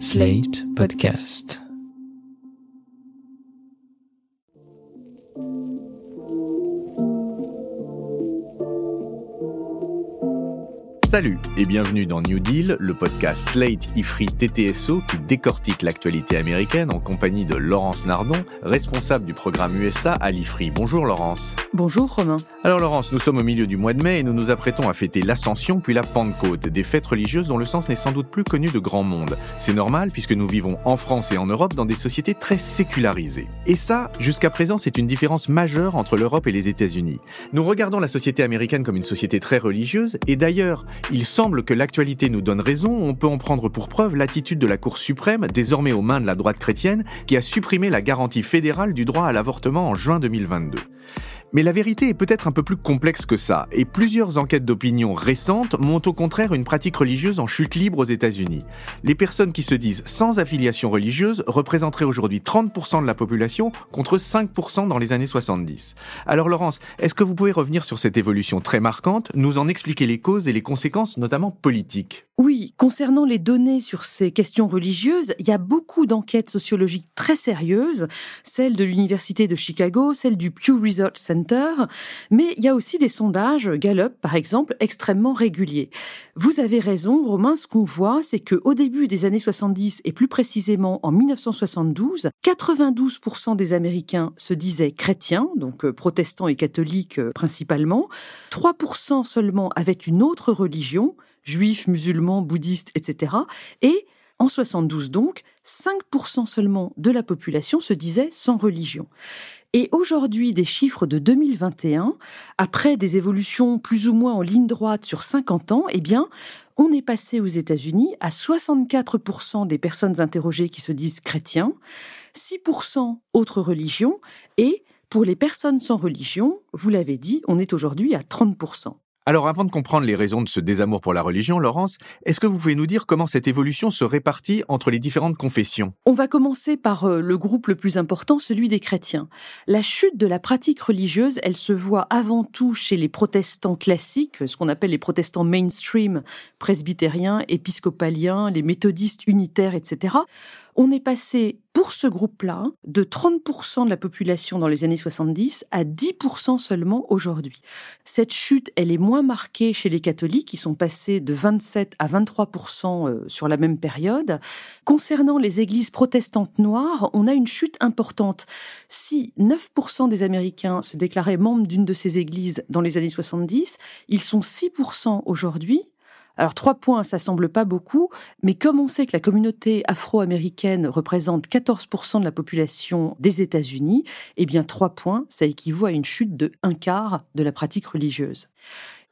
Slate Podcast. Salut et bienvenue dans New Deal, le podcast Slate Ifri TTSO qui décortique l'actualité américaine en compagnie de Laurence Nardon, responsable du programme USA à l'Ifri. Bonjour Laurence. Bonjour Romain. Alors Laurence, nous sommes au milieu du mois de mai et nous nous apprêtons à fêter l'Ascension puis la Pentecôte, des fêtes religieuses dont le sens n'est sans doute plus connu de grand monde. C'est normal puisque nous vivons en France et en Europe dans des sociétés très sécularisées. Et ça, jusqu'à présent, c'est une différence majeure entre l'Europe et les États-Unis. Nous regardons la société américaine comme une société très religieuse et d'ailleurs, il semble que l'actualité nous donne raison, on peut en prendre pour preuve l'attitude de la Cour suprême, désormais aux mains de la droite chrétienne, qui a supprimé la garantie fédérale du droit à l'avortement en juin 2022. Mais la vérité est peut-être un peu plus complexe que ça, et plusieurs enquêtes d'opinion récentes montrent au contraire une pratique religieuse en chute libre aux États-Unis. Les personnes qui se disent sans affiliation religieuse représenteraient aujourd'hui 30% de la population contre 5% dans les années 70. Alors Laurence, est-ce que vous pouvez revenir sur cette évolution très marquante, nous en expliquer les causes et les conséquences notamment politiques? Oui, concernant les données sur ces questions religieuses, il y a beaucoup d'enquêtes sociologiques très sérieuses, celles de l'Université de Chicago, celles du Pew Research Center, mais il y a aussi des sondages, Gallup par exemple, extrêmement réguliers. Vous avez raison, Romain, ce qu'on voit, c'est que au début des années 70 et plus précisément en 1972, 92% des Américains se disaient chrétiens, donc euh, protestants et catholiques euh, principalement. 3% seulement avaient une autre religion, juifs, musulmans, bouddhistes, etc. Et en 72 donc, 5% seulement de la population se disait sans religion. Et aujourd'hui, des chiffres de 2021, après des évolutions plus ou moins en ligne droite sur 50 ans, eh bien, on est passé aux États-Unis à 64% des personnes interrogées qui se disent chrétiens, 6% autres religions, et pour les personnes sans religion, vous l'avez dit, on est aujourd'hui à 30%. Alors avant de comprendre les raisons de ce désamour pour la religion, Laurence, est-ce que vous pouvez nous dire comment cette évolution se répartit entre les différentes confessions? On va commencer par euh, le groupe le plus important, celui des chrétiens. La chute de la pratique religieuse, elle se voit avant tout chez les protestants classiques, ce qu'on appelle les protestants mainstream, presbytériens, épiscopaliens, les méthodistes unitaires, etc on est passé pour ce groupe-là de 30% de la population dans les années 70 à 10% seulement aujourd'hui. Cette chute, elle est moins marquée chez les catholiques qui sont passés de 27 à 23% euh, sur la même période. Concernant les églises protestantes noires, on a une chute importante. Si 9% des Américains se déclaraient membres d'une de ces églises dans les années 70, ils sont 6% aujourd'hui alors trois points, ça semble pas beaucoup, mais comme on sait que la communauté afro-américaine représente 14% de la population des États-Unis, eh bien trois points, ça équivaut à une chute de un quart de la pratique religieuse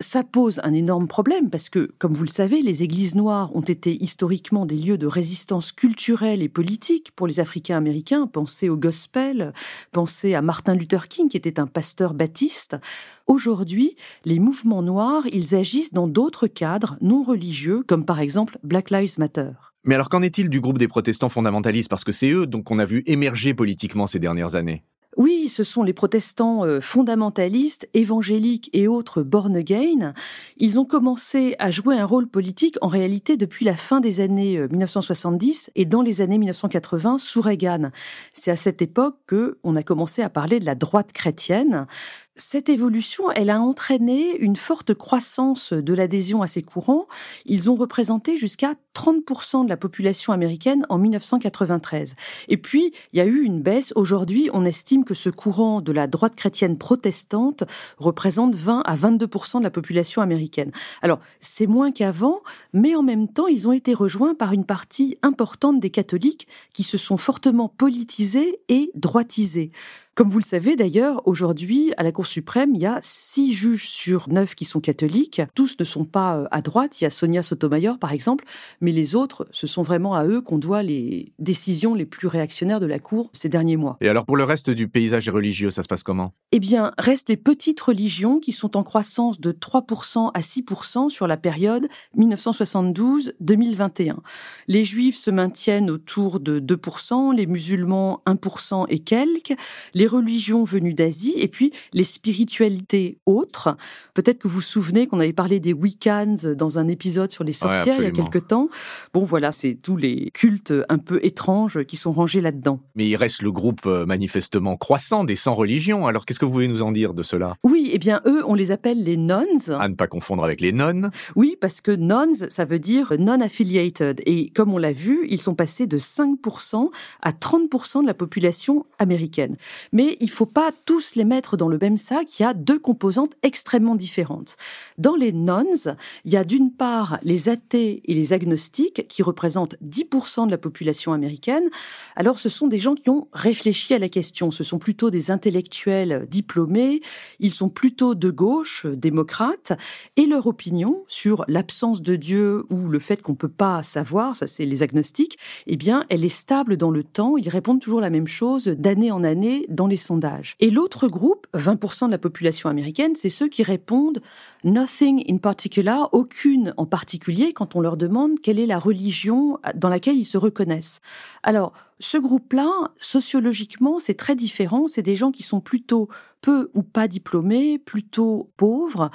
ça pose un énorme problème parce que, comme vous le savez, les églises noires ont été historiquement des lieux de résistance culturelle et politique pour les Africains américains. Pensez au gospel, pensez à Martin Luther King qui était un pasteur baptiste. Aujourd'hui, les mouvements noirs, ils agissent dans d'autres cadres non religieux, comme par exemple Black Lives Matter. Mais alors qu'en est-il du groupe des protestants fondamentalistes? Parce que c'est eux donc qu'on a vu émerger politiquement ces dernières années. Oui, ce sont les protestants euh, fondamentalistes, évangéliques et autres born again. Ils ont commencé à jouer un rôle politique en réalité depuis la fin des années 1970 euh, et dans les années 1980 sous Reagan. C'est à cette époque que on a commencé à parler de la droite chrétienne. Cette évolution, elle a entraîné une forte croissance de l'adhésion à ces courants. Ils ont représenté jusqu'à 30% de la population américaine en 1993. Et puis, il y a eu une baisse. Aujourd'hui, on estime que ce courant de la droite chrétienne protestante représente 20 à 22% de la population américaine. Alors, c'est moins qu'avant, mais en même temps, ils ont été rejoints par une partie importante des catholiques qui se sont fortement politisés et droitisés. Comme vous le savez d'ailleurs, aujourd'hui, à la Cour suprême, il y a six juges sur neuf qui sont catholiques. Tous ne sont pas euh, à droite. Il y a Sonia Sotomayor, par exemple, mais les autres, ce sont vraiment à eux qu'on doit les décisions les plus réactionnaires de la Cour ces derniers mois. Et alors, pour le reste du paysage religieux, ça se passe comment? Eh bien, restent les petites religions qui sont en croissance de 3% à 6% sur la période 1972-2021. Les juifs se maintiennent autour de 2%, les musulmans 1% et quelques. les religions venues d'Asie et puis les spiritualités autres. Peut-être que vous vous souvenez qu'on avait parlé des Wiccans dans un épisode sur les sorcières il y a quelque temps. Bon, voilà, c'est tous les cultes un peu étranges qui sont rangés là-dedans. Mais il reste le groupe euh, manifestement croissant des 100 religions. Alors qu'est-ce que vous pouvez nous en dire de cela? Oui, eh bien eux, on les appelle les nuns. À ne pas confondre avec les nonnes. Oui, parce que nuns, ça veut dire non-affiliated. Et comme on l'a vu, ils sont passés de 5% à 30% de la population américaine. Mais il faut pas tous les mettre dans le même sac. Il y a deux composantes extrêmement différentes. Dans les nuns, il y a d'une part les athées et les agnostiques qui représentent 10% de la population américaine. Alors ce sont des gens qui ont réfléchi à la question. Ce sont plutôt des intellectuels diplômés. Ils sont plutôt de gauche, démocrates. Et leur opinion sur l'absence de Dieu ou le fait qu'on peut pas savoir, ça c'est les agnostiques, eh bien elle est stable dans le temps. Ils répondent toujours la même chose d'année en année les sondages. Et l'autre groupe, 20% de la population américaine, c'est ceux qui répondent nothing in particular, aucune en particulier quand on leur demande quelle est la religion dans laquelle ils se reconnaissent. Alors, ce groupe-là, sociologiquement, c'est très différent. C'est des gens qui sont plutôt peu ou pas diplômés, plutôt pauvres.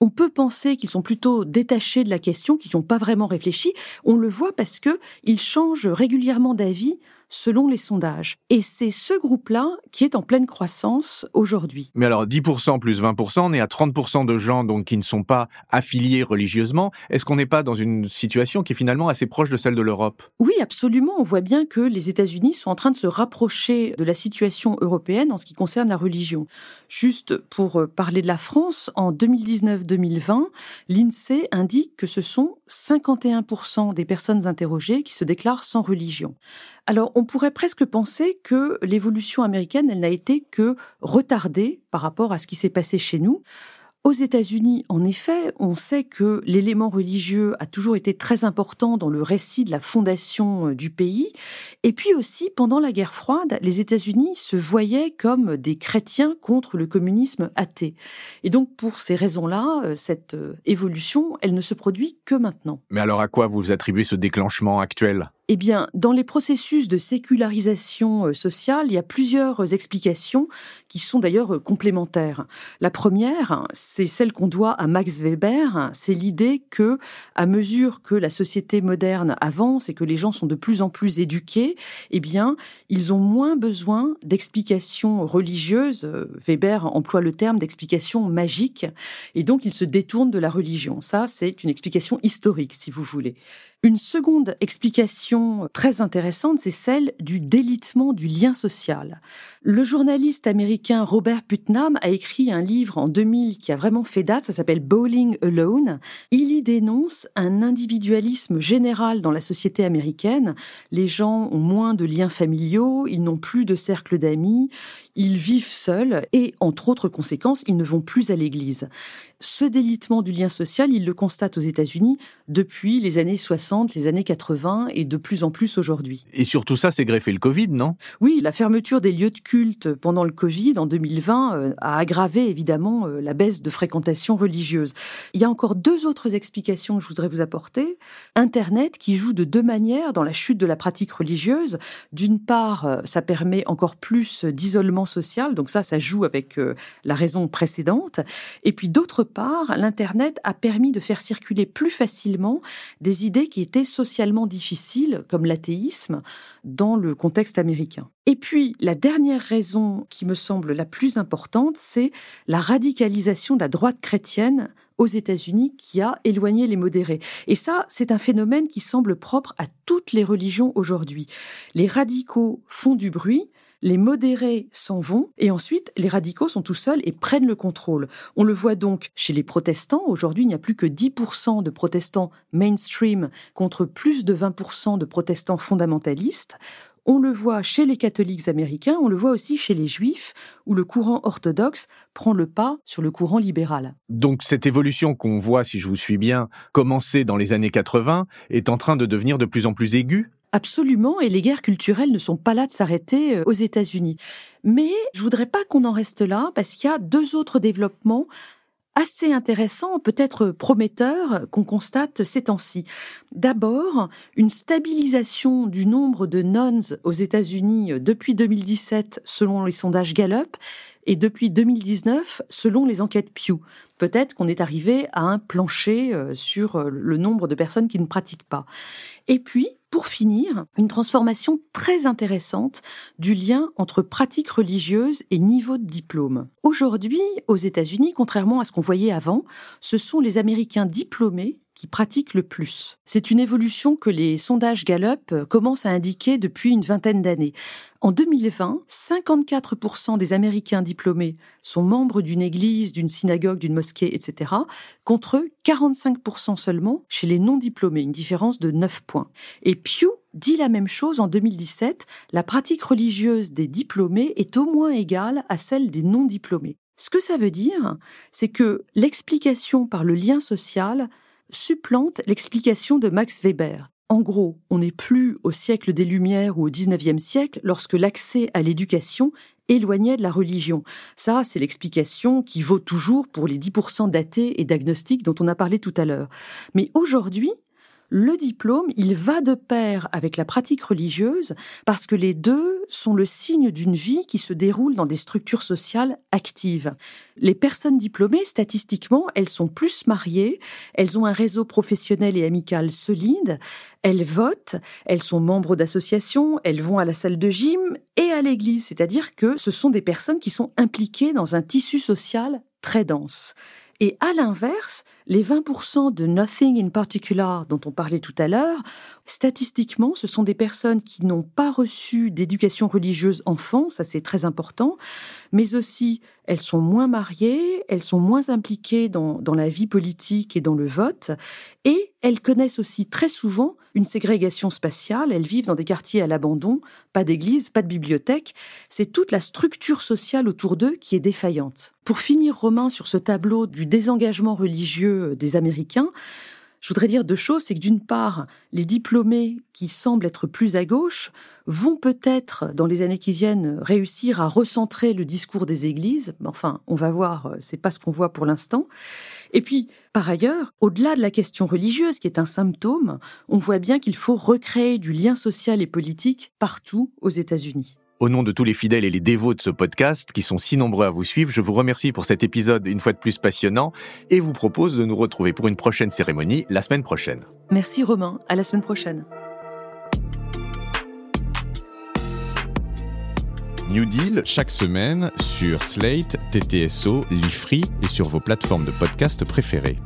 On peut penser qu'ils sont plutôt détachés de la question, qu'ils n'ont pas vraiment réfléchi. On le voit parce que ils changent régulièrement d'avis selon les sondages. Et c'est ce groupe-là qui est en pleine croissance aujourd'hui. Mais alors 10% plus 20%, on est à 30% de gens donc qui ne sont pas affiliés religieusement. Est-ce qu'on n'est pas dans une situation qui est finalement assez proche de celle de l'Europe? Oui, absolument. On voit bien que les États-Unis sont en train de se rapprocher de la situation européenne en ce qui concerne la religion. Juste pour euh, parler de la France, en 2019-2020, l'INSEE indique que ce sont 51% des personnes interrogées qui se déclarent sans religion. Alors, on pourrait presque penser que l'évolution américaine, elle n'a été que retardée par rapport à ce qui s'est passé chez nous. Aux États-Unis, en effet, on sait que l'élément religieux a toujours été très important dans le récit de la fondation euh, du pays. Et puis aussi, pendant la guerre froide, les États-Unis se voyaient comme des chrétiens contre le communisme athée. Et donc, pour ces raisons-là, euh, cette euh, évolution, elle ne se produit que maintenant. Mais alors, à quoi vous attribuez ce déclenchement actuel? Eh bien, dans les processus de sécularisation euh, sociale, il y a plusieurs euh, explications qui sont d'ailleurs euh, complémentaires. La première, c'est celle qu'on doit à Max Weber, c'est l'idée que, à mesure que la société moderne avance et que les gens sont de plus en plus éduqués, eh bien, ils ont moins besoin d'explications religieuses. Weber emploie le terme d'explication magique, et donc ils se détournent de la religion. Ça, c'est une explication historique, si vous voulez. Une seconde explication très intéressante, c'est celle du délitement du lien social. Le journaliste américain Robert Putnam a écrit un livre en 2000 qui a vraiment fait date, ça s'appelle Bowling Alone. Il y dénonce un individualisme général dans la société américaine. Les gens ont moins de liens familiaux, ils n'ont plus de cercle d'amis, ils vivent seuls et, entre autres conséquences, ils ne vont plus à l'église. Ce délitement du lien social, il le constate aux États-Unis depuis les années 60, les années 80 et de plus en plus aujourd'hui. Et surtout ça, c'est greffé le Covid, non? Oui, la fermeture des lieux de culte pendant le Covid en 2020 euh, a aggravé évidemment euh, la baisse de fréquentation religieuse. Il y a encore deux autres explications que je voudrais vous apporter. Internet qui joue de deux manières dans la chute de la pratique religieuse. D'une part, euh, ça permet encore plus d'isolement social, donc ça, ça joue avec la raison précédente. Et puis d'autre part, l'Internet a permis de faire circuler plus facilement des idées qui étaient socialement difficiles, comme l'athéisme, dans le contexte américain. Et puis, la dernière raison qui me semble la plus importante, c'est la radicalisation de la droite chrétienne aux États-Unis qui a éloigné les modérés. Et ça, c'est un phénomène qui semble propre à toutes les religions aujourd'hui. Les radicaux font du bruit, les modérés s'en vont et ensuite les radicaux sont tout seuls et prennent le contrôle. On le voit donc chez les protestants. Aujourd'hui, il n'y a plus que 10% de protestants mainstream contre plus de 20% de protestants fondamentalistes. On le voit chez les catholiques américains, on le voit aussi chez les juifs, où le courant orthodoxe prend le pas sur le courant libéral. Donc cette évolution qu'on voit, si je vous suis bien, commencer dans les années 80, est en train de devenir de plus en plus aiguë? Absolument, et les guerres culturelles ne sont pas là de s'arrêter euh, aux États-Unis. Mais je voudrais pas qu'on en reste là, parce qu'il y a deux autres développements assez intéressants, peut-être prometteurs, qu'on constate ces temps-ci. D'abord, une stabilisation du nombre de nuns aux États-Unis depuis 2017 selon les sondages Gallup et depuis 2019 selon les enquêtes Pew. Peut-être qu'on est arrivé à un plancher euh, sur euh, le nombre de personnes qui ne pratiquent pas. Et puis, pour finir, une transformation très intéressante du lien entre pratique religieuse et niveau de diplôme. Aujourd'hui, aux États-Unis, contrairement à ce qu'on voyait avant, ce sont les Américains diplômés qui pratiquent le plus. C'est une évolution que les sondages Gallup euh, commencent à indiquer depuis une vingtaine d'années. En 2020, 54% des Américains diplômés sont membres d'une église, d'une synagogue, d'une mosquée, etc., contre 45% seulement chez les non-diplômés, une différence de 9 points. Et Pew dit la même chose en 2017, la pratique religieuse des diplômés est au moins égale à celle des non-diplômés. Ce que ça veut dire, c'est que l'explication par le lien social supplante l'explication de Max Weber. En gros, on n'est plus au siècle des Lumières ou au XIXe siècle lorsque l'accès à l'éducation éloignait de la religion. Ça, c'est l'explication qui vaut toujours pour les 10% d'athées et d'agnostiques dont on a parlé tout à l'heure. Mais aujourd'hui, le diplôme, il va de pair avec la pratique religieuse parce que les deux sont le signe d'une vie qui se déroule dans des structures sociales actives. Les personnes diplômées, statistiquement, elles sont plus mariées, elles ont un réseau professionnel et amical solide, elles votent, elles sont membres d'associations, elles vont à la salle de gym et à l'église, c'est-à-dire que ce sont des personnes qui sont impliquées dans un tissu social très dense. Et à l'inverse, les 20% de Nothing in Particular dont on parlait tout à l'heure, statistiquement, ce sont des personnes qui n'ont pas reçu d'éducation religieuse enfant, ça c'est très important, mais aussi elles sont moins mariées, elles sont moins impliquées dans, dans la vie politique et dans le vote, et elles connaissent aussi très souvent une ségrégation spatiale, elles vivent dans des quartiers à l'abandon, pas d'église, pas de bibliothèque, c'est toute la structure sociale autour d'eux qui est défaillante. Pour finir, Romain, sur ce tableau du désengagement religieux des Américains, je voudrais dire deux choses, c'est que d'une part, les diplômés qui semblent être plus à gauche vont peut-être, dans les années qui viennent, réussir à recentrer le discours des églises. Enfin, on va voir, c'est pas ce qu'on voit pour l'instant. Et puis, par ailleurs, au-delà de la question religieuse, qui est un symptôme, on voit bien qu'il faut recréer du lien social et politique partout aux États-Unis. Au nom de tous les fidèles et les dévots de ce podcast, qui sont si nombreux à vous suivre, je vous remercie pour cet épisode une fois de plus passionnant et vous propose de nous retrouver pour une prochaine cérémonie la semaine prochaine. Merci Romain, à la semaine prochaine. New Deal chaque semaine sur Slate, TTSO, Lifree et sur vos plateformes de podcast préférées.